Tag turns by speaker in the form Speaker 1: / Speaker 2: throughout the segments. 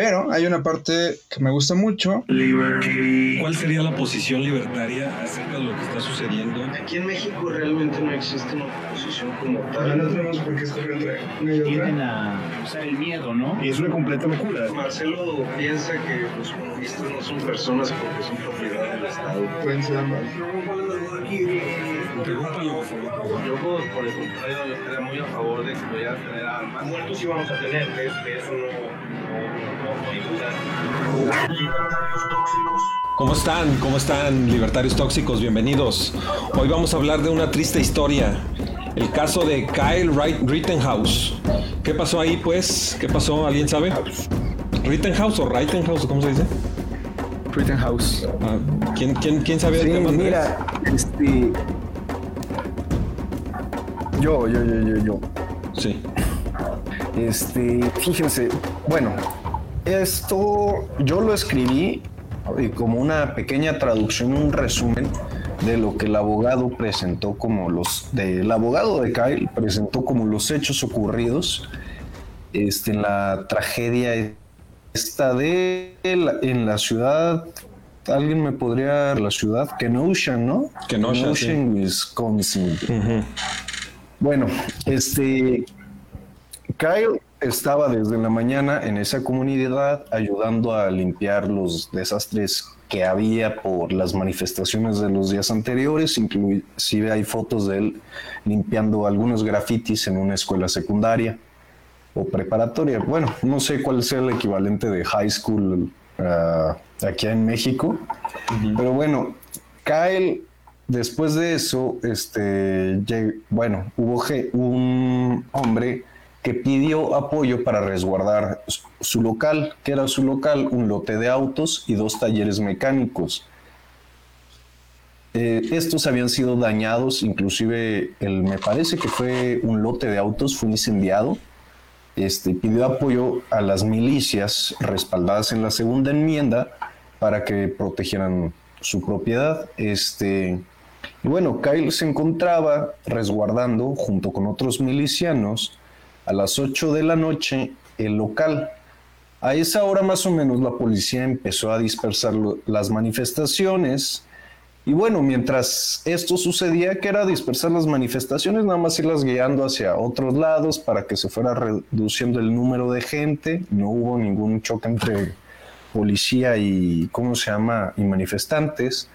Speaker 1: Pero hay una parte que me gusta mucho.
Speaker 2: ¿Cuál sería la posición libertaria acerca de lo que está sucediendo?
Speaker 3: Aquí en México realmente no existe una posición como tal.
Speaker 1: no tenemos por qué entre.
Speaker 4: Tienden a usar el miedo, ¿no?
Speaker 5: Y es una completa locura.
Speaker 3: Marcelo piensa que los comunistas no son personas porque son propiedad del Estado.
Speaker 1: Pueden ser ambas.
Speaker 2: Interrúmpalo, por favor.
Speaker 3: Yo, por el contrario, yo estaría muy a favor de que a tener armas. Muertos sí vamos a tener, que, eso no.
Speaker 2: ¿Cómo están? ¿Cómo están, libertarios tóxicos? Bienvenidos. Hoy vamos a hablar de una triste historia. El caso de Kyle Rittenhouse. ¿Qué pasó ahí, pues? ¿Qué pasó? ¿Alguien sabe? ¿Rittenhouse o Rittenhouse? ¿Cómo se dice?
Speaker 5: Rittenhouse.
Speaker 2: Ah, ¿quién, quién, quién sabe
Speaker 5: Sí,
Speaker 2: del tema?
Speaker 5: Mira, este. Yo, yo, yo, yo, yo.
Speaker 2: Sí.
Speaker 5: Este, fíjense, bueno, esto yo lo escribí eh, como una pequeña traducción, un resumen de lo que el abogado presentó como los, del abogado de Kyle presentó como los hechos ocurridos este, en la tragedia esta de en la ciudad, alguien me podría, la ciudad Kenosha, ¿no?
Speaker 2: Kenosha, sí.
Speaker 5: Wisconsin.
Speaker 2: Ujú.
Speaker 5: Bueno, este Kyle estaba desde la mañana en esa comunidad ayudando a limpiar los desastres que había por las manifestaciones de los días anteriores, inclusive hay fotos de él limpiando algunos grafitis en una escuela secundaria o preparatoria. Bueno, no sé cuál sea el equivalente de high school ah, aquí en México, pero bueno, Kyle, después de eso, este, bueno, hubo un hombre que pidió apoyo para resguardar su- local, que era su local, un lote de autos y dos talleres mecánicos. Eh, estos habían sido dañados, inclusive me parece que fue un lote de autos, fue incendiado. Este, pidió apoyo a las milicias respaldadas en la segunda enmienda para que protegieran su propiedad. Este, y bueno, Kyle se encontraba resguardando junto con otros milicianos a las 8 de la noche el local. A esa hora más o menos la policía empezó a dispersar las manifestaciones. Y bueno, mientras esto sucedía, que era dispersar las manifestaciones, nada más irlas guiando hacia otros lados para que se fuera reduciendo el número de gente. No hubo ningún choque entre policía y, ¿cómo se llama?, y manifestantes.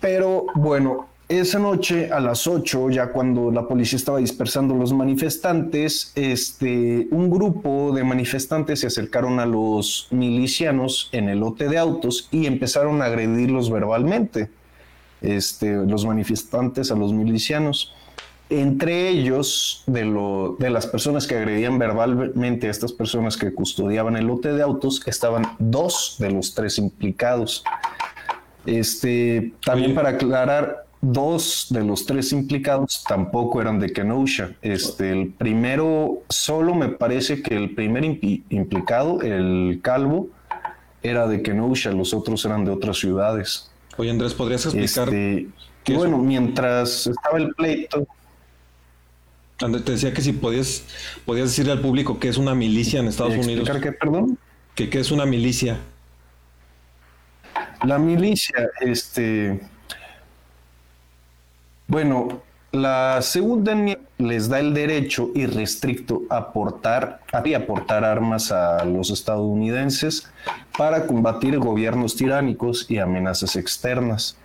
Speaker 5: Pero bueno, esa noche a las 8, ya cuando la policía estaba dispersando los manifestantes, este, un grupo de manifestantes se acercaron a los milicianos en el lote de autos y empezaron a agredirlos verbalmente. Este, los manifestantes a los milicianos. Entre ellos, de, lo, de las personas que agredían verbalmente a estas personas que custodiaban el lote de autos, estaban dos de los tres implicados. Este, también
Speaker 2: Oye.
Speaker 5: para aclarar, dos de los tres implicados tampoco eran de Kenosha. Este, el primero, solo me parece que el primer implicado, el calvo, era de Kenosha, los otros eran de otras ciudades.
Speaker 2: Oye, Andrés, ¿podrías explicar?
Speaker 5: Este,
Speaker 2: qué es?
Speaker 5: bueno, mientras estaba el pleito,
Speaker 2: Andrés, te decía que si podías, podías decirle al público que es una milicia en Estados Unidos.
Speaker 5: explicar qué, perdón.
Speaker 2: Que, que es una milicia.
Speaker 5: La milicia, este. Bueno, la segunda les da el derecho irrestricto a portar, a aportar armas a los estadounidenses para combatir gobiernos tiránicos y amenazas externas.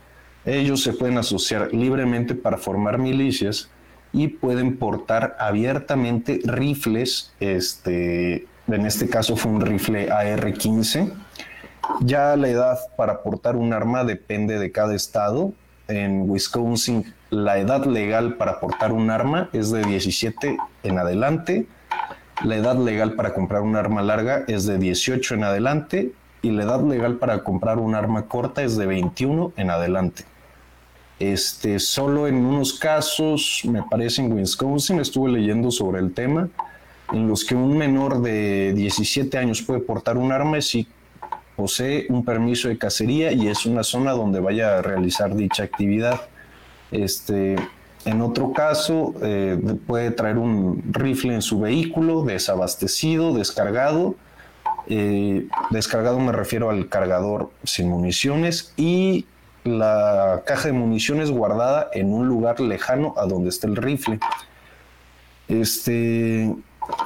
Speaker 5: Ellos se pueden asociar libremente para formar milicias y pueden portar abiertamente rifles, este, en este caso fue un rifle AR-15, ya la edad para portar un arma depende de cada estado. En Wisconsin, la edad legal para portar un arma es de 17 en adelante. La edad legal para comprar un arma larga es de 18 en adelante. Y la edad legal para comprar un arma corta es de 21 en adelante. Este, solo en unos casos, me parece en Wisconsin, estuve leyendo sobre el tema, en los que un menor de 17 años puede portar un arma si posee un permiso de cacería y es una zona donde vaya a realizar dicha actividad. Este, en otro caso, eh, puede traer un rifle en su vehículo, desabastecido, descargado, Eh, descargado me refiero al cargador sin municiones y la caja de municiones guardada en un lugar lejano a donde está el rifle. Este,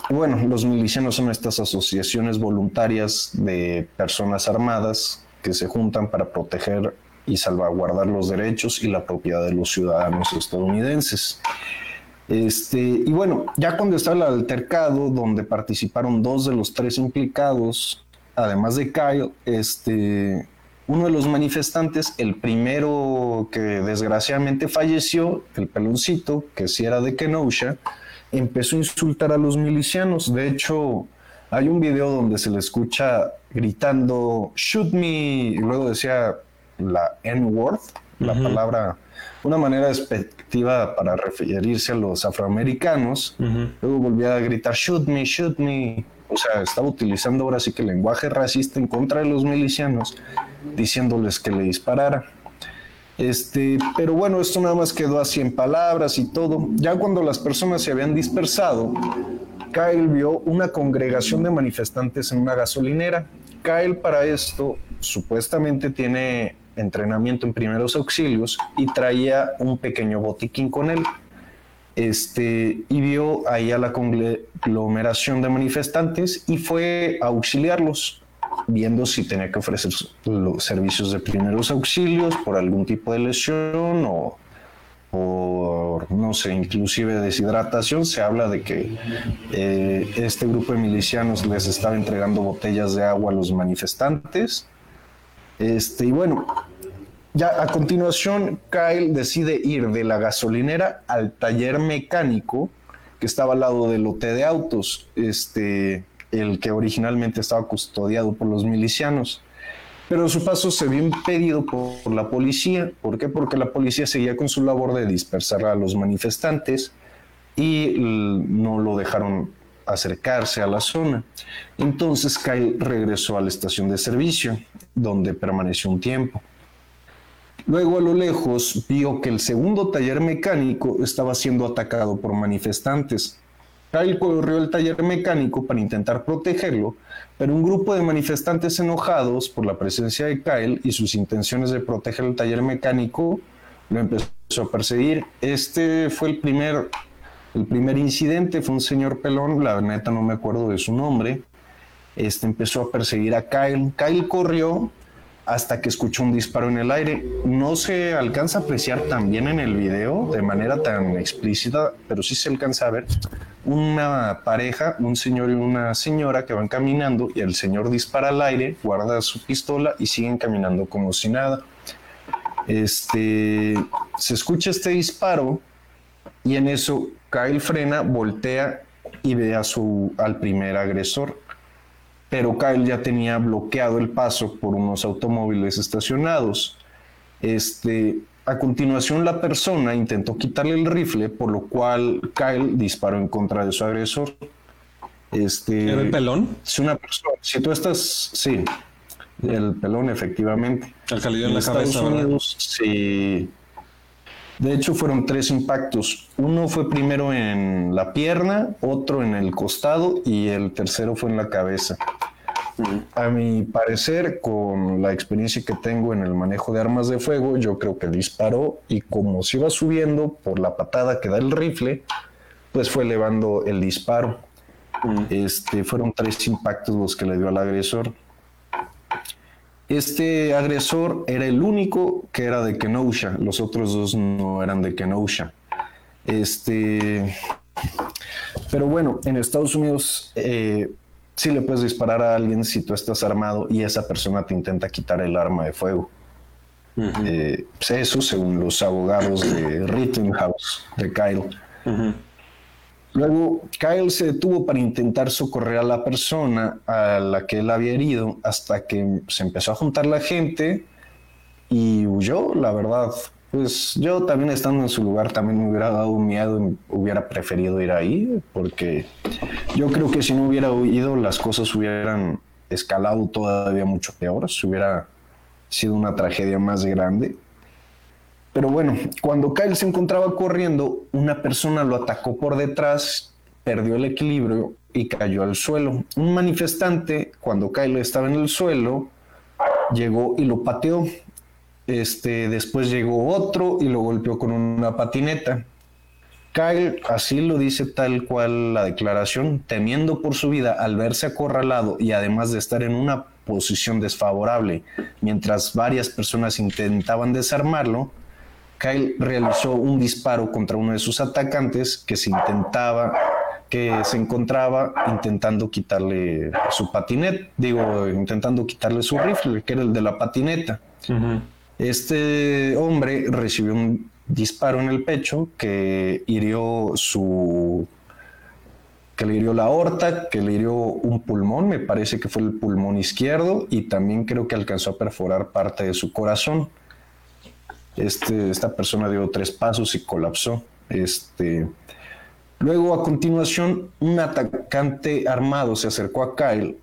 Speaker 5: bueno, los milicianos son estas asociaciones voluntarias de personas armadas que se juntan para proteger y salvaguardar los derechos y la propiedad de los ciudadanos estadounidenses. Este, y bueno, ya cuando estaba el altercado, donde participaron dos de los tres implicados, además de Kyle, este, uno de los manifestantes, el primero que desgraciadamente falleció, el peloncito, que sí era de Kenosha, empezó a insultar a los milicianos. De hecho, hay un video donde se le escucha gritando, shoot me, y luego decía la N-word, la palabra, una manera despectiva para referirse a los afroamericanos. Luego volvía a gritar, shoot me, shoot me. O sea, estaba utilizando ahora sí que el lenguaje racista en contra de los milicianos, diciéndoles que le disparara. Este, pero bueno, esto nada más quedó así en palabras y todo. Ya cuando las personas se habían dispersado, Kyle vio una congregación de manifestantes en una gasolinera. Kyle para esto supuestamente tiene entrenamiento en primeros auxilios y traía un pequeño botiquín con él. Este, y vio ahí a la conglomeración de manifestantes y fue a auxiliarlos viendo si tenía que ofrecer los servicios de primeros auxilios por algún tipo de lesión o por, no sé, inclusive deshidratación. Se habla de que eh, este grupo de milicianos les estaba entregando botellas de agua a los manifestantes. Este, y bueno, ya a continuación Kyle decide ir de la gasolinera al taller mecánico que estaba al lado del lote de autos. Este, el que originalmente estaba custodiado por los milicianos. Pero su paso se vio impedido por, la policía. ¿Por qué? Porque la policía seguía con su labor de dispersar a los manifestantes y no lo dejaron acercarse a la zona. Entonces Kyle regresó a la estación de servicio, donde permaneció un tiempo. Luego a lo lejos vio que el segundo taller mecánico estaba siendo atacado por manifestantes. Kyle corrió al taller mecánico para intentar protegerlo, pero un grupo de manifestantes enojados por la presencia de Kyle y sus intenciones de proteger el taller mecánico lo empezó a perseguir. Este fue el primer, el primer incidente, fue un señor pelón, la neta no me acuerdo de su nombre. Este empezó a perseguir a Kyle. Kyle corrió hasta que escuchó un disparo en el aire. No se alcanza a apreciar tan bien en el video de manera tan explícita, pero sí se alcanza a ver una pareja, un señor y una señora que van caminando y el señor dispara al aire, guarda su pistola y siguen caminando como si nada. Este, se escucha este disparo y en eso Kyle frena, voltea y ve a su, al primer agresor pero Kyle ya tenía bloqueado el paso por unos automóviles estacionados. Este, a continuación, la persona intentó quitarle el rifle, por lo cual Kyle disparó en contra de su agresor. Este,
Speaker 2: ¿Era el pelón?
Speaker 5: Si una persona, si tú estás, sí, el pelón, efectivamente.
Speaker 2: El en, la Estados cabeza, Unidos,
Speaker 5: sí. De hecho, fueron tres impactos. Uno fue primero en la pierna, otro en el costado y el tercero fue en la cabeza. A mi parecer, con la experiencia que tengo en el manejo de armas de fuego, yo creo que disparó y como se iba subiendo por la patada que da el rifle, pues fue elevando el disparo. Este, fueron tres impactos los que le dio al agresor. Este agresor era el único que era de Kenosha, los otros dos no eran de Kenosha. Este, pero bueno, en Estados Unidos eh, sí le puedes disparar a alguien si tú estás armado y esa persona te intenta quitar el arma de fuego. Eh, pues eso según los abogados de Rittenhouse, de Kyle. Luego, Kyle se detuvo para intentar socorrer a la persona a la que él había herido hasta que se empezó a juntar la gente y huyó, la verdad. Pues yo también estando en su lugar también me hubiera dado miedo y hubiera preferido ir ahí porque yo creo que si no hubiera huido las cosas hubieran escalado todavía mucho peor, se hubiera sido una tragedia más grande. Pero bueno, cuando Kyle se encontraba corriendo, una persona lo atacó por detrás, perdió el equilibrio y cayó al suelo. Un manifestante, cuando Kyle estaba en el suelo, llegó y lo pateó. Este, después llegó otro y lo golpeó con una patineta. Kyle, así lo dice tal cual la declaración, temiendo por su vida al verse acorralado y además de estar en una posición desfavorable mientras varias personas intentaban desarmarlo, Kyle realizó un disparo contra uno de sus atacantes que se intentaba que se encontraba intentando quitarle su patineta, digo, intentando quitarle su rifle, que era el de la patineta. Este hombre recibió un disparo en el pecho que hirió su que le hirió la aorta, que le hirió un pulmón, me parece que fue el pulmón izquierdo y también creo que alcanzó a perforar parte de su corazón. Este, esta persona dio tres pasos y colapsó. Este, luego, a continuación, un atacante armado se acercó a Kyle,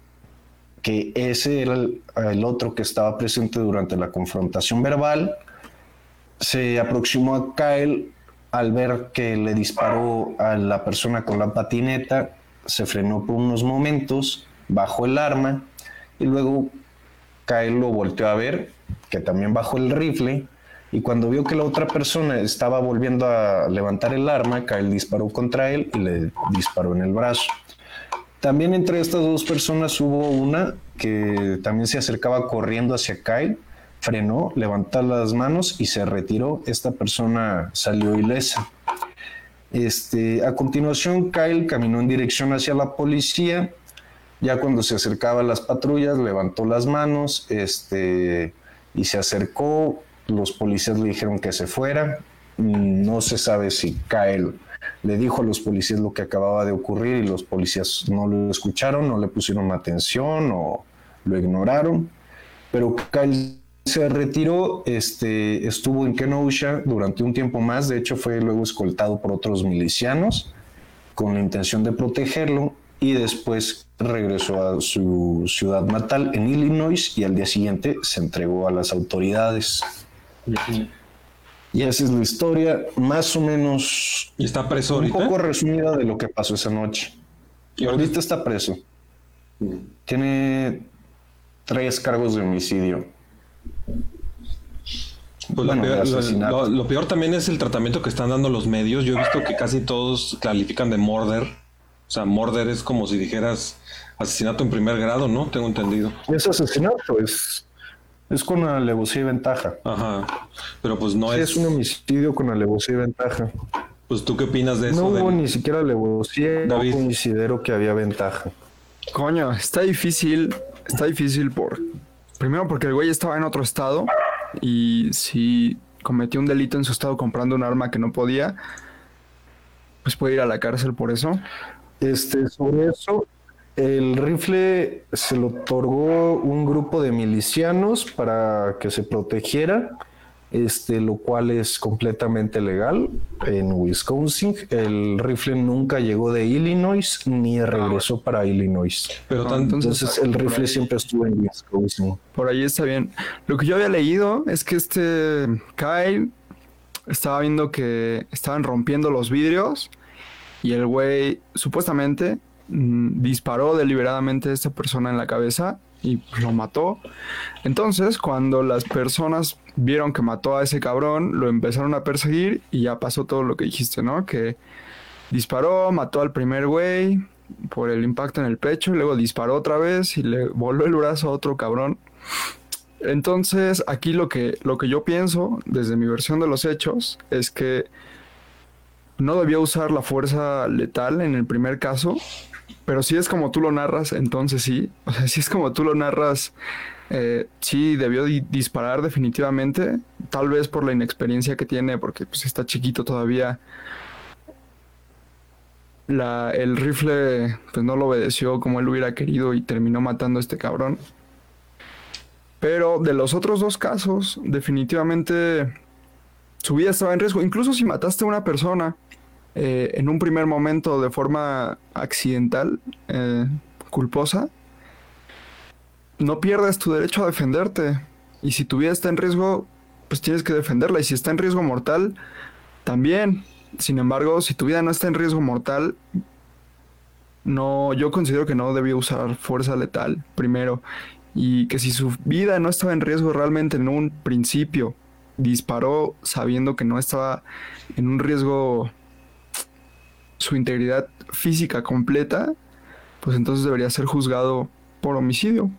Speaker 5: que ese era el otro que estaba presente durante la confrontación verbal. Se aproximó a Kyle al ver que le disparó a la persona con la patineta, se frenó por unos momentos, bajó el arma y luego Kyle lo volteó a ver, que también bajó el rifle y cuando vio que la otra persona estaba volviendo a levantar el arma, Kyle disparó contra él y le disparó en el brazo. También entre estas dos personas hubo una que también se acercaba corriendo hacia Kyle frenó, levantó las manos y se retiró. Esta persona salió ilesa. Este, a continuación, Kyle caminó en dirección hacia la policía. Ya cuando se acercaba a las patrullas, levantó las manos este, y se acercó. Los policías le dijeron que se fuera. No se sabe si Kyle le dijo a los policías lo que acababa de ocurrir y los policías no lo escucharon, no le pusieron atención o lo ignoraron. Pero Kyle se retiró, este, estuvo en Kenosha durante un tiempo más, de hecho fue luego escoltado por otros milicianos con la intención de protegerlo y después regresó a su ciudad natal en Illinois y al día siguiente se entregó a las autoridades. Y esa es la historia más o menos...
Speaker 2: ¿Y está preso ahorita?
Speaker 5: Un poco resumida de lo que pasó esa noche. Y ahorita está preso. Tiene tres cargos de homicidio.
Speaker 2: Pues lo, peor, también es el tratamiento que están dando los medios. Yo he visto que casi todos califican de murder. O sea, murder es como si dijeras asesinato en primer grado, ¿no? Tengo entendido.
Speaker 5: Es asesinato, es, es con alevosía y ventaja.
Speaker 2: Ajá. Pero pues no es.
Speaker 5: Es un homicidio con alevosía y ventaja.
Speaker 2: Pues tú qué opinas de eso?
Speaker 5: No hubo ni siquiera alevosía, David. considero que había ventaja.
Speaker 6: Coño, está difícil, está difícil por Primero porque el güey estaba en otro estado y si cometió un delito en su estado comprando un arma que no podía, pues puede ir a la cárcel por eso.
Speaker 5: Este, sobre eso, el rifle se lo otorgó un grupo de milicianos para que se protegiera este, lo cual es completamente legal en Wisconsin. El rifle nunca llegó de Illinois ni regresó para Illinois. Pero entonces el rifle siempre estuvo en Wisconsin.
Speaker 6: Por ahí está bien. Lo que yo había leído es que este Kyle estaba viendo que estaban rompiendo los vidrios y el güey supuestamente mm, disparó deliberadamente a esta persona en la cabeza y lo mató. Entonces, cuando las personas vieron que mató a ese cabrón, lo empezaron a perseguir y ya pasó todo lo que dijiste, ¿no? Que disparó, mató al primer güey por el impacto en el pecho, y luego disparó otra vez y le voló el brazo a otro cabrón. Entonces, aquí lo que, lo que yo pienso, desde mi versión de los hechos, es que no debió usar la fuerza letal en el primer caso, pero si es como tú lo narras, entonces sí. O sea, si es como tú lo narras, eh, sí debió disparar definitivamente. Tal vez por la inexperiencia que tiene, porque pues, está chiquito todavía. La, el rifle pues no lo obedeció como él hubiera querido y terminó matando a este cabrón. Pero de los otros dos casos, definitivamente su vida estaba en riesgo. Incluso si mataste a una persona eh, en un primer momento de forma accidental, eh, culposa, no pierdes tu derecho a defenderte. Y si tu vida está en riesgo, pues tienes que defenderla. Y si está en riesgo mortal, también. Sin embargo, si tu vida no está en riesgo mortal, no, yo considero que no debía usar fuerza letal primero y que si su vida no estaba en riesgo realmente en un principio, disparó sabiendo que no estaba en un riesgo su integridad física completa, pues entonces debería ser juzgado por homicidio.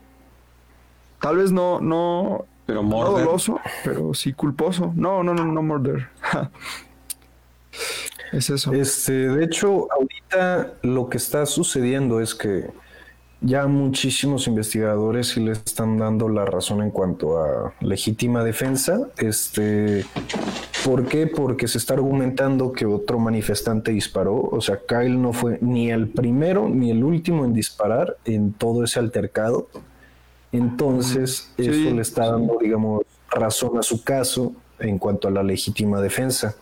Speaker 6: Tal vez no, no,
Speaker 2: Pero
Speaker 6: no doloso, pero sí culposo. No, no, no, no murder. es eso.
Speaker 5: Este, de hecho, ahorita lo que está sucediendo es que ya muchísimos investigadores sí le están dando la razón en cuanto a legítima defensa. Este, ¿por qué? Porque se está argumentando que otro manifestante disparó. O sea, Kyle no fue ni el primero ni el último en disparar en todo ese altercado. Entonces,
Speaker 6: Sí,
Speaker 5: eso le está dando, digamos, razón a su caso en cuanto a la legítima defensa.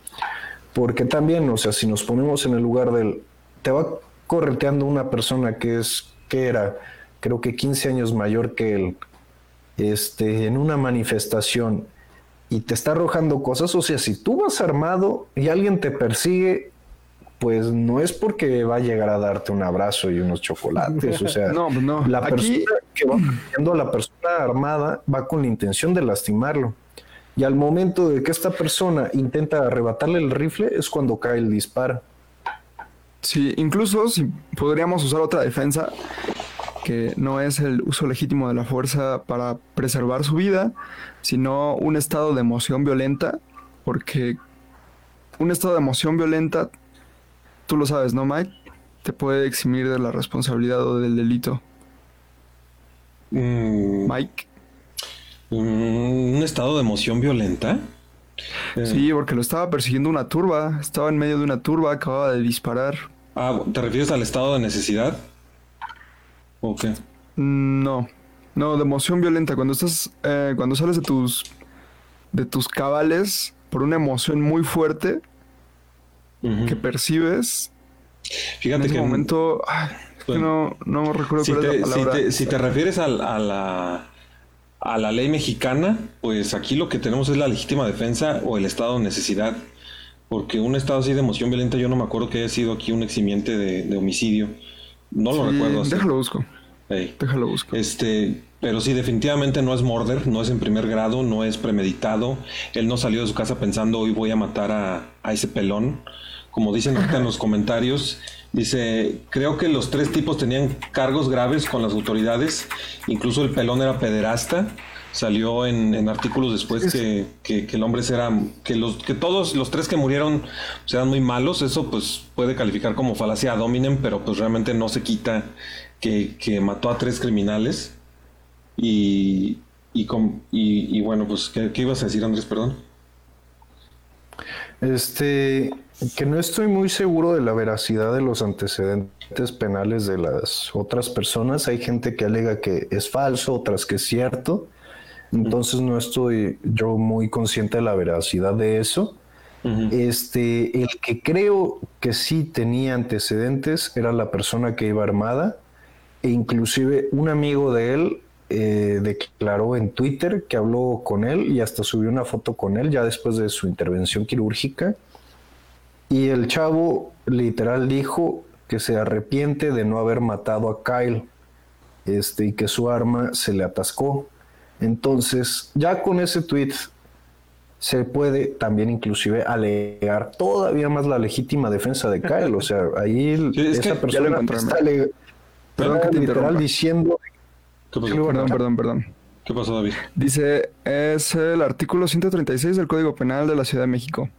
Speaker 5: Porque también, o sea, si nos ponemos en el lugar del... Te va correteando una persona que es, que era, creo que 15 años mayor que él, este, en una manifestación y te está arrojando cosas, o sea, si tú vas armado y alguien te persigue, pues no es porque va a llegar a darte un abrazo y unos chocolates, o sea,
Speaker 6: No, pues no.
Speaker 5: la
Speaker 6: Aquí,
Speaker 5: persona que va persiguiendo a la persona armada va con la intención de lastimarlo. Y al momento de que esta persona intenta arrebatarle el rifle es cuando cae el disparo.
Speaker 6: Sí, incluso si podríamos usar otra defensa, que no es el uso legítimo de la fuerza para preservar su vida, sino un estado de emoción violenta, porque un estado de emoción violenta, tú lo sabes, ¿no, Mike? Te puede eximir de la responsabilidad o del delito.
Speaker 2: Mm,
Speaker 6: Mike.
Speaker 2: mm, un estado de emoción violenta.
Speaker 6: Sí, porque lo estaba persiguiendo una turba, estaba en medio de una turba, acababa de disparar.
Speaker 2: Ah, ¿te refieres al estado de necesidad? ¿O qué?
Speaker 6: No, no, de emoción violenta. Cuando estás, eh, cuando sales de tus, de tus cabales por una emoción muy fuerte que percibes, en
Speaker 2: Fíjate
Speaker 6: ese
Speaker 2: que
Speaker 6: momento, ay,
Speaker 2: Bueno.
Speaker 6: no, no recuerdo
Speaker 2: si
Speaker 6: cuál es
Speaker 2: te, si te- si te refieres al- a, la, a la ley mexicana, pues aquí lo que tenemos es la legítima defensa o el estado de necesidad. Porque un estado así de emoción violenta, yo no me acuerdo que haya sido aquí un eximiente de, de homicidio. No lo
Speaker 6: Sí,
Speaker 2: recuerdo así.
Speaker 6: déjalo busco,
Speaker 2: Ey.
Speaker 6: déjalo busco.
Speaker 2: Este, pero sí, definitivamente no es murder, no es en primer grado, no es premeditado. Él no salió de su casa pensando hoy voy a matar a, a ese pelón. Como dicen ahorita en los comentarios, dice, creo que los tres tipos tenían cargos graves con las autoridades, incluso el pelón era pederasta. Salió en, en artículos después que, que- que el hombre era, que los, que todos los tres que murieron pues, eran muy malos. Eso pues puede calificar como falacia ad hominem, pero pues realmente no se quita que, que mató a tres criminales. Y, y, con- y- y bueno, pues, ¿qué, qué ibas a decir, Andrés? Perdón.
Speaker 5: Este, que no estoy muy seguro de la veracidad de los antecedentes penales de las otras personas. Hay gente que alega que es falso, otras que es cierto. Entonces no estoy yo muy consciente de la veracidad de eso. Este, el que creo que sí tenía antecedentes era la persona que iba armada e inclusive un amigo de él eh, declaró en Twitter que habló con él y hasta subió una foto con él ya después de su intervención quirúrgica y el chavo literal dijo que se arrepiente de no haber matado a Kyle este, y que su arma se le atascó. Entonces, ya con ese tweet se puede también inclusive alegar todavía más la legítima defensa de Kyle. O sea, ahí
Speaker 2: Sí, es que
Speaker 5: esa persona está
Speaker 6: Perdón que te
Speaker 5: literal diciendo
Speaker 2: ¿Qué pasó?
Speaker 6: Perdón, perdón, perdón.
Speaker 2: ¿Qué pasó, David?
Speaker 6: Dice, es el artículo 136 del Código Penal de la Ciudad de México.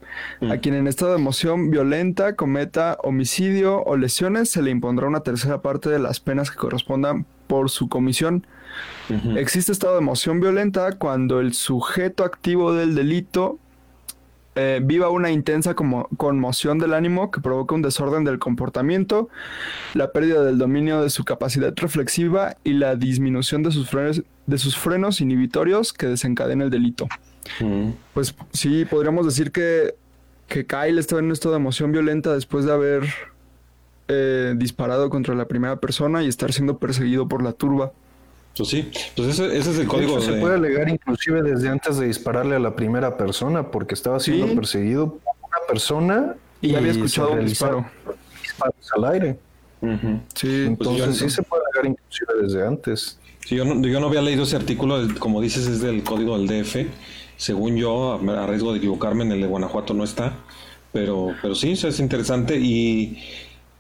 Speaker 2: Mm.
Speaker 6: A quien en estado de emoción violenta cometa homicidio o lesiones se le impondrá una tercera parte de las penas que correspondan por su comisión. Existe estado de emoción violenta cuando el sujeto activo del delito eh, viva una intensa como conmoción del ánimo que provoca un desorden del comportamiento, la pérdida del dominio de su capacidad reflexiva y la disminución de sus frenos, de sus frenos inhibitorios que desencadena el delito. Pues sí, podríamos decir que, que Kyle estaba en un estado de emoción violenta después de haber eh, disparado contra la primera persona y estar siendo perseguido por la turba.
Speaker 2: Pues sí, pues ese, ese es el
Speaker 5: De
Speaker 2: código
Speaker 5: se
Speaker 2: de...
Speaker 5: puede alegar inclusive desde antes de dispararle a la primera persona, porque estaba siendo
Speaker 6: Sí.
Speaker 5: perseguido por una persona
Speaker 6: Y había
Speaker 5: se
Speaker 6: escuchado un disparo.
Speaker 5: disparos al aire.
Speaker 6: Sí,
Speaker 5: Entonces
Speaker 2: yo-
Speaker 5: sí se puede alegar inclusive desde antes.
Speaker 2: Sí, yo, no, yo no había leído ese artículo, como dices, es del código del DF. Según yo, a a riesgo de equivocarme, en el de Guanajuato no está. Pero, pero sí, eso es interesante. Y,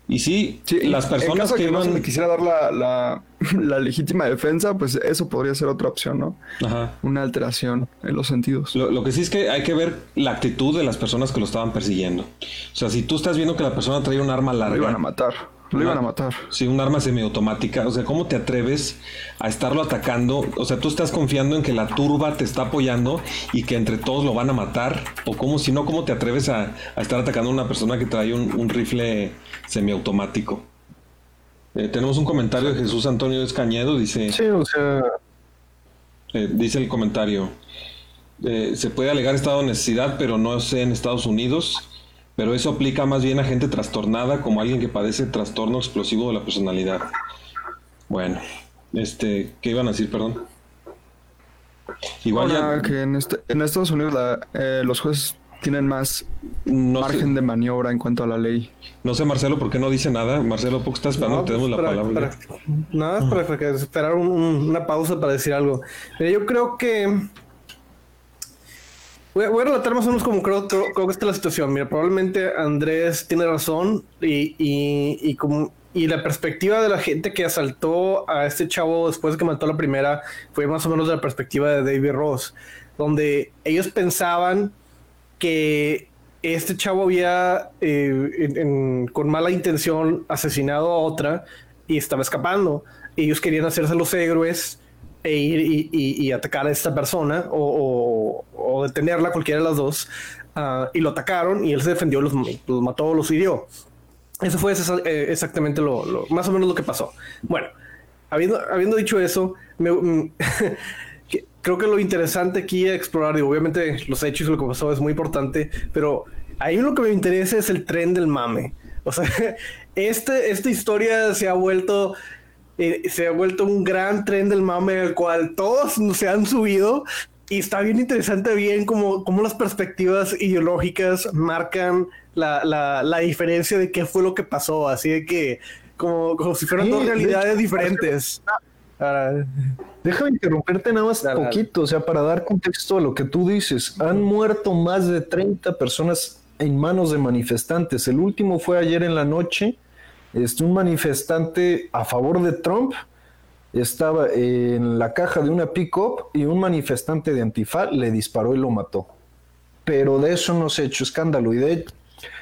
Speaker 2: y sí,
Speaker 6: Sí,
Speaker 2: las
Speaker 6: en
Speaker 2: personas
Speaker 6: caso
Speaker 2: que
Speaker 6: que no se
Speaker 2: iban...
Speaker 6: le quisiera dar la, la, la legítima defensa, pues eso podría ser otra opción, ¿no?
Speaker 2: Ajá.
Speaker 6: Una alteración en los sentidos.
Speaker 2: Lo, lo que sí es que hay que ver la actitud de las personas que lo estaban persiguiendo. O sea, si tú estás viendo que la persona trae un arma
Speaker 6: Lo iban a
Speaker 2: larga,
Speaker 6: matar. Lo iban a matar.
Speaker 2: sí, un arma semiautomática, o sea, ¿cómo te atreves a estarlo atacando? O sea, tú estás confiando en que la turba te está apoyando y que entre todos lo van a matar. O como si no, ¿cómo te atreves a, a estar atacando a una persona que trae un, un rifle semiautomático? Eh, tenemos un comentario de Jesús Antonio Escañedo, dice...
Speaker 5: Sí, o sea,
Speaker 2: Eh, dice el comentario, eh, se puede alegar estado de necesidad, pero no sé en Estados Unidos, pero eso aplica más bien a gente trastornada como alguien que padece trastorno explosivo de la personalidad. Bueno, este, ¿qué iban a decir, perdón? Igual
Speaker 6: Ahora
Speaker 2: ya
Speaker 6: que en, este- en Estados Unidos la- eh, los jueces tienen más
Speaker 2: no
Speaker 6: margen
Speaker 2: sé,
Speaker 6: de maniobra en cuanto a la ley.
Speaker 2: no sé Marcelo por qué no dice nada. Marcelo, ¿por qué estás esperando?
Speaker 7: No,
Speaker 2: Te damos la palabra.
Speaker 7: para- nada, es para, para esperar un- un- una pausa para decir algo. Mira, yo creo que. Voy a, voy a relatar más o menos como creo, creo, creo que está la situación. Mira, probablemente Andrés tiene razón y, y, y como. Y la perspectiva de la gente que asaltó a este chavo después de que mató a la primera fue más o menos de la perspectiva de David Ross, donde ellos pensaban que este chavo había eh, con mala intención asesinado a otra y estaba escapando. Ellos querían hacerse los héroes e ir y, atacar a esta persona o, o- detenerla, cualquiera de las dos. ah, y lo atacaron y él se defendió, los, mató, los hirió. Eso fue eh, exactamente lo, más o menos lo que pasó. Bueno, habiendo, habiendo dicho eso, me- mm, creo que lo interesante aquí a explorar, y obviamente los hechos y lo que pasó es muy importante, pero ahí lo que me interesa es el tren del mame. O sea, este, esta historia se ha vuelto eh, se ha vuelto un gran tren del mame al cual todos se han subido y está bien interesante bien como, como las perspectivas ideológicas marcan la, la, la diferencia de qué fue lo que pasó, así de que como, como si fueran
Speaker 5: Sí,
Speaker 7: dos
Speaker 5: de
Speaker 7: realidades diferentes.
Speaker 5: Déjame interrumpirte nada más
Speaker 7: Dale, dale.
Speaker 5: poquito, o sea, para dar contexto a lo que tú dices. Han muerto más de 30 personas en manos de manifestantes. El último fue ayer en la noche. Este, un manifestante a favor de Trump estaba en la caja de una pick-up y un manifestante de Antifa le disparó y lo mató. Pero de eso no se ha hecho escándalo. Y, de,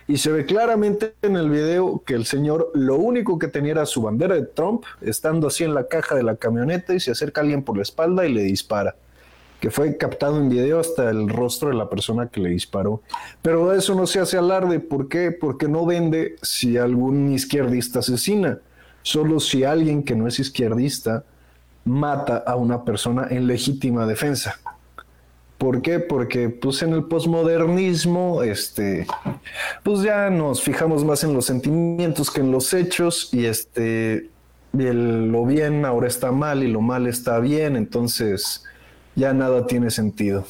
Speaker 5: y se ve claramente en el video que el señor lo único que tenía era su bandera de Trump, estando así en la caja de la camioneta y se acerca alguien por la espalda y le dispara. Que fue captado en video hasta el rostro de la persona que le disparó. Pero eso no se hace alarde. ¿Por qué? Porque no vende si algún izquierdista asesina. Solo si alguien que no es izquierdista mata a una persona en legítima defensa. ¿Por qué? Porque pues en el posmodernismo, este, pues ya nos fijamos más en los sentimientos que en los hechos y este, y el- lo bien ahora está mal y lo mal está bien, entonces ya nada tiene sentido.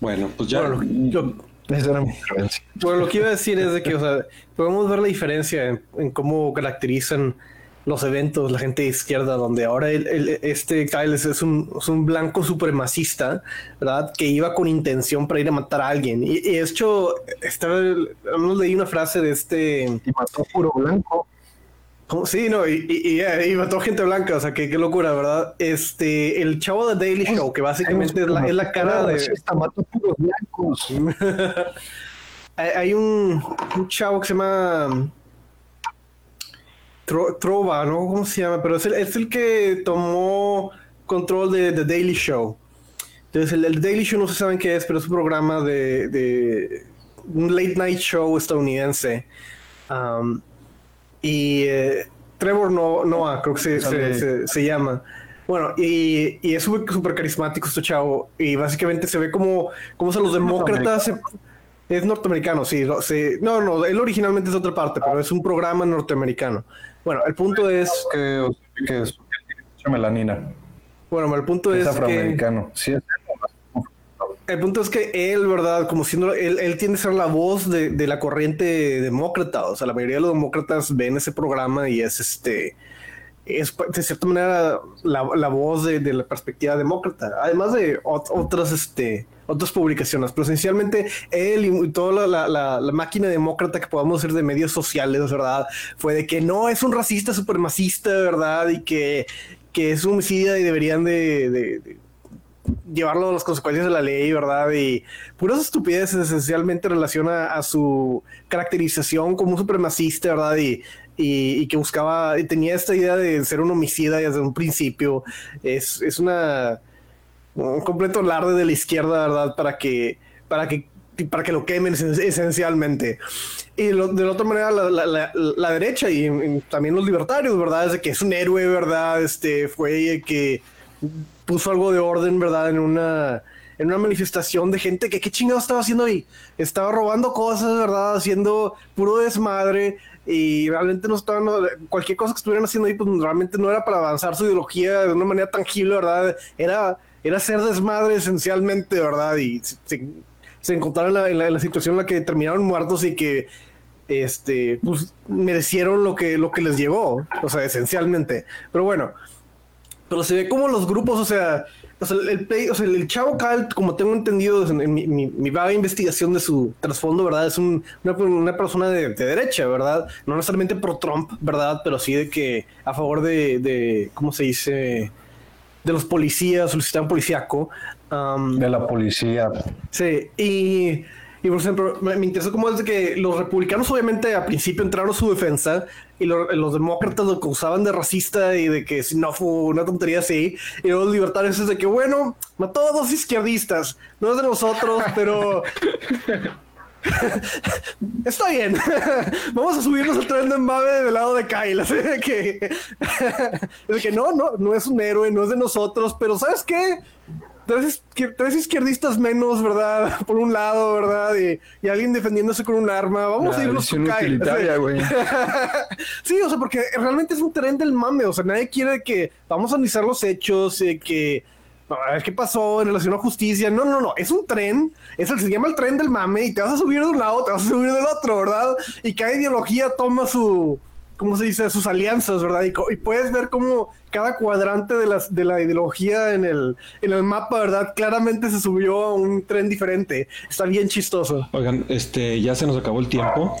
Speaker 2: Bueno, pues ya.
Speaker 7: bueno, lo-
Speaker 5: Esa era mi intervención.
Speaker 7: Bueno, lo que iba a decir es de que, o sea, podemos ver la diferencia en, en cómo caracterizan los eventos, la gente de izquierda, donde ahora el- el- este Kyle es, un, es un blanco supremacista, ¿verdad? Que iba con intención para ir a matar a alguien. Y, y hecho, estaba, leí una frase de este...
Speaker 5: Y mató puro blanco.
Speaker 7: ¿cómo? Sí, no, y, y, y- y mató gente blanca, o sea, que qué locura, ¿verdad? Este, el chavo de Daily Show, que básicamente es la, es la cara de...
Speaker 5: Racista, mató puros blancos.
Speaker 7: Hay, hay un, un chavo que se llama Tro- Trova, ¿no? ¿Cómo se llama? Pero es el, es el que tomó control de The Daily Show. Entonces, el, el Daily Show no se saben qué es, pero es un programa de, de un late night show estadounidense. Um, y eh, Trevor no- Noah, creo que se, se- se- se llama. Bueno, y, y es súper carismático este chavo. Y básicamente se ve como, como se los demócratas. es norteamericano, sí. No, no, él originalmente es de otra parte, pero es un programa norteamericano. Bueno, el punto es.
Speaker 5: Que, que es mucha melanina.
Speaker 7: Bueno, el punto
Speaker 5: Es
Speaker 7: es que.
Speaker 5: afroamericano. Sí, es
Speaker 7: el punto es que él, ¿verdad? Como siendo, él, él tiende a ser la voz de, de, la corriente demócrata. O sea, la mayoría de los demócratas ven ese programa y es este. Es de cierta manera la, la voz de, de, la perspectiva demócrata. Además de ot otras, este, otras publicaciones, pero esencialmente él y toda la, máquina demócrata que podamos decir de medios sociales, ¿verdad? Fue de que no es un racista supremacista, ¿verdad? Y que, que es un homicida y deberían de, llevarlo a las consecuencias de la ley, ¿verdad? Y puras estupideces esencialmente en relación a, a su caracterización como un supremacista, ¿verdad? Y, y, y, que buscaba, y tenía esta idea de ser un homicida desde un principio. Es, es una un completo alarde de la izquierda, ¿verdad? Para que, para que, para que lo quemen esencialmente. Y lo, de la otra manera, la, la, la, la derecha y, y, también los libertarios, ¿verdad? Es de que es un héroe, ¿verdad? Este fue que puso algo de orden, ¿verdad? En una, en una manifestación de gente que qué chingado estaba haciendo ahí. Estaba robando cosas, ¿verdad? Haciendo puro desmadre y realmente no estaban, cualquier cosa que estuvieran haciendo ahí, pues realmente no era para avanzar su ideología de una manera tangible, ¿verdad? Era, era hacer desmadre esencialmente, ¿verdad? Y se, encontraron en la, en, la, situación en la que terminaron muertos y que este, pues merecieron lo que, lo que les llegó, o sea, esencialmente. Pero bueno, pero se ve como los grupos, o sea, o sea, el, play, o sea, el chavo Cal, como tengo entendido en, mi, mi, mi, vaga investigación de su trasfondo, ¿verdad? Es un, una, persona de, de, derecha, ¿verdad? No necesariamente pro Trump, ¿verdad? Pero sí de que a favor de, de ¿cómo se dice? De los policías, el sistema policíaco.
Speaker 5: Um, de la policía.
Speaker 7: Sí, y... Y por ejemplo, me, me interesó cómo es de que los republicanos obviamente a principio entraron a su defensa y lo, los demócratas lo acusaban de racista y de que si no fue una tontería así. Y los libertarios es de que, bueno, mató a dos izquierdistas. No es de nosotros, pero... Está bien. Vamos a subirnos al tren de embave del lado de Kyle. Así de que, de que no, no, no es un héroe, no es de nosotros, pero ¿sabes qué? Tres, tres, izquierdistas menos, ¿verdad? Por un lado, ¿verdad? Y, y alguien defendiéndose con un arma. Vamos
Speaker 6: La
Speaker 7: a irnos con Kyle. sí, o sea, porque realmente es un tren del mame. O sea, nadie quiere que vamos a analizar los hechos, eh, que a ver qué pasó en relación a justicia. No, no, no. Es un tren. Es el, se llama el tren del mame y te vas a subir de un lado, te vas a subir del otro, ¿verdad? Y cada ideología toma su, ¿cómo se dice? Sus alianzas, ¿verdad? Y, y, puedes ver cómo cada cuadrante de, las, de la ideología en el, en el mapa, ¿verdad? Claramente se subió a un tren diferente. Está bien chistoso.
Speaker 2: Oigan, este, ya se nos acabó el tiempo.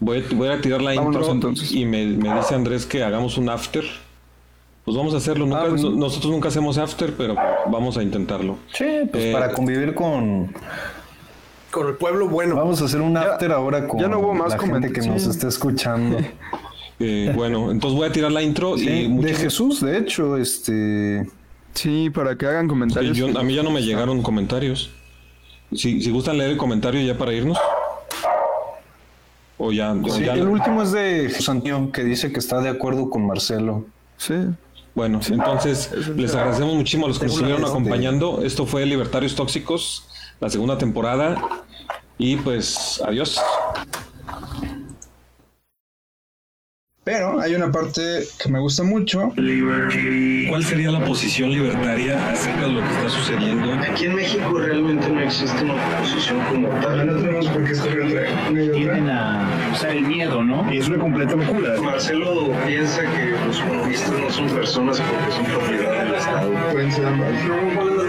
Speaker 2: Voy, voy a tirar la
Speaker 6: Vámonos,
Speaker 2: intro
Speaker 6: entonces.
Speaker 2: y me, me, dice Andrés que hagamos un after. Pues vamos a hacerlo. Nunca, ah, pues, nosotros nunca hacemos after, pero vamos a intentarlo.
Speaker 5: Sí, pues eh, para convivir con
Speaker 7: con el pueblo bueno.
Speaker 5: Vamos a hacer un after
Speaker 6: ya,
Speaker 5: ahora con
Speaker 6: ya no hubo más
Speaker 5: la gente que nos está escuchando.
Speaker 2: Eh, bueno, entonces voy a tirar la intro
Speaker 5: sí,
Speaker 2: y
Speaker 5: de Jesús, de hecho, este
Speaker 6: sí, para que hagan comentarios.
Speaker 2: Sí, yo, a mí ya no me llegaron comentarios. Si, si gustan leer el comentario ya para irnos. O ya,
Speaker 5: sí,
Speaker 2: ya
Speaker 5: el último es de Santiago que dice que está de acuerdo con Marcelo.
Speaker 6: Sí.
Speaker 2: Bueno, entonces les agradecemos muchísimo a los que nos estuvieron acompañando. Esto fue Libertarios Tóxicos, la segunda temporada. Y pues, adiós.
Speaker 1: Pero hay una parte que me gusta mucho.
Speaker 2: ¿Cuál sería la posición libertaria acerca de lo que está sucediendo?
Speaker 3: Aquí en México realmente no existe una posición como tal.
Speaker 1: No tenemos por qué escoger entre
Speaker 4: Tienden a usar el miedo, ¿no?
Speaker 3: Y es una completa locura. Marcelo piensa que los comunistas no son personas porque son propiedad del Estado.
Speaker 1: Pueden ser ambas.